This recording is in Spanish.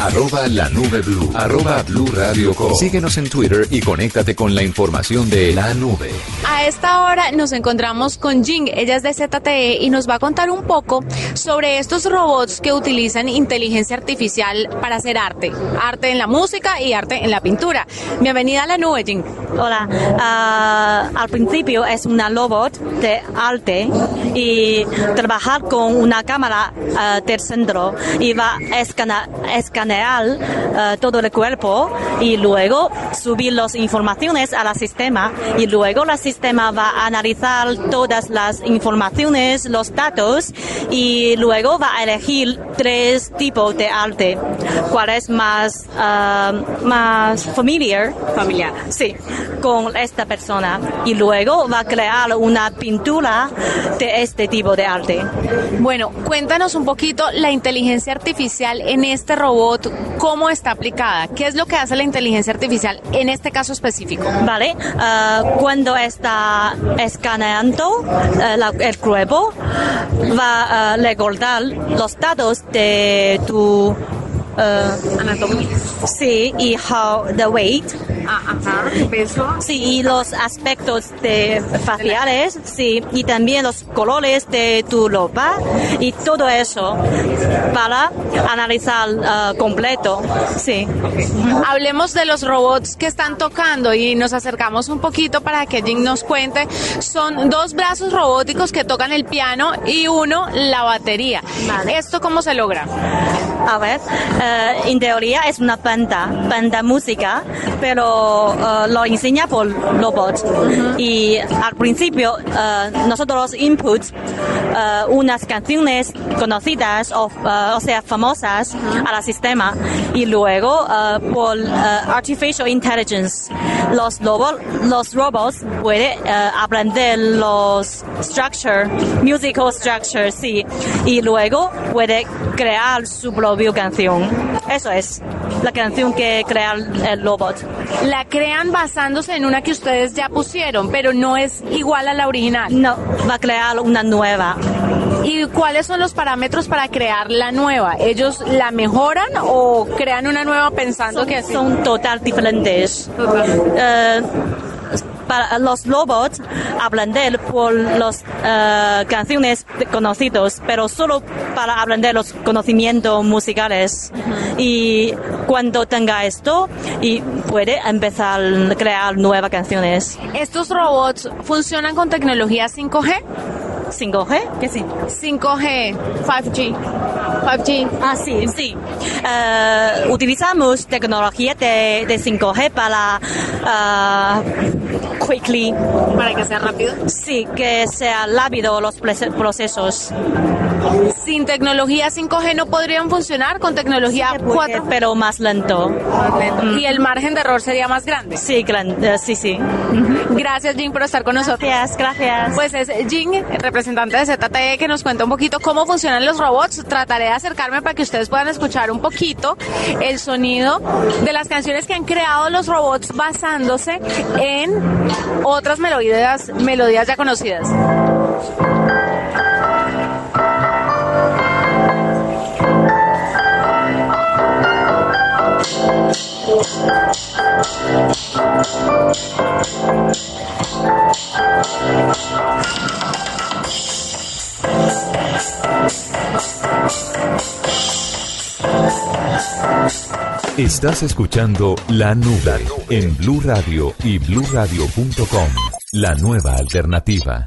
arroba la nube blue, arroba blue radio com. Síguenos en Twitter y conéctate con la información de la nube. A esta hora nos encontramos con Jing, ella es de ZTE y nos va a contar un poco sobre estos robots que utilizan inteligencia artificial para hacer arte, arte en la música y arte en la pintura. Bienvenida a la nube, Jing. Hola, Ah, al principio es una robot de arte y trabajar con una cámara del centro y va a escana- escanear ah, todo el cuerpo y luego subir las informaciones al sistema y luego el sistema va a analizar todas las informaciones, los datos y luego va a elegir tres tipos de arte. ¿Cuál es más, ah, más familiar? Familiar. Sí, con esta persona. Y luego va a crear una pintura de este tipo de arte. Bueno, cuéntanos un poquito la inteligencia artificial en este robot, cómo está aplicada, qué es lo que hace la inteligencia artificial en este caso específico. ¿Vale? Ah, cuando está escaneando eh, la- el cuerpo, va a recordar los datos de tu... eh, Anatomía. sí, y how the weight. Ah, ajá, peso. Sí, y los aspectos de faciales, sí, y también los colores de tu ropa y todo eso para analizar ah, completo, sí. Hablemos de los robots que están tocando y nos acercamos un poquito para que Jing nos cuente. Son dos brazos robóticos que tocan el piano y uno la batería. Vale. ¿Esto cómo se logra? A ver, eh, en teoría es una banda, banda música, pero eh, lo enseña por robot. Y al principio eh, nosotros input eh, unas canciones conocidas o, o sea famosas al sistema. Y luego por artificial intelligence los robots los robots pueden aprender los structure musical structure sí. Y luego puede crear su propia canción eso es la canción que crea el robot La crean basándose en una que ustedes ya pusieron, pero no es igual a la original. no va a crear una nueva ¿Y cuáles son los parámetros para crear la nueva? ¿Ellos la mejoran o crean una nueva pensando son, que así? son total diferentes Eh, para los robots aprender por las canciones conocidos, pero solo para aprender los conocimientos musicales. Y cuando tenga esto, y puede empezar a crear nuevas canciones. ¿Estos robots funcionan con tecnología 5G? 5G, ¿qué sí? 5G, 5G, 5G. Ah, sí, sí. Eh, utilizamos tecnología de, de 5G para ah, quickly, Para que sea rápido. sí, que sea rápido los proce- procesos. Sin tecnología 5G no podrían funcionar con tecnología Puede, 4 pero más lento. y el margen de error sería más grande. Sí, gran- eh, sí, sí. Gracias, Jing, por estar con nosotros. Gracias, gracias. Pues es Jing, el representante de ZTE, que nos cuenta un poquito cómo funcionan los robots. Trataré de acercarme para que ustedes puedan escuchar un poquito el sonido de las canciones que han creado los robots basándose en otras melodías, melodías ya conocidas. Estás escuchando La Nube en Blue Radio y bluradio.com. La nueva alternativa.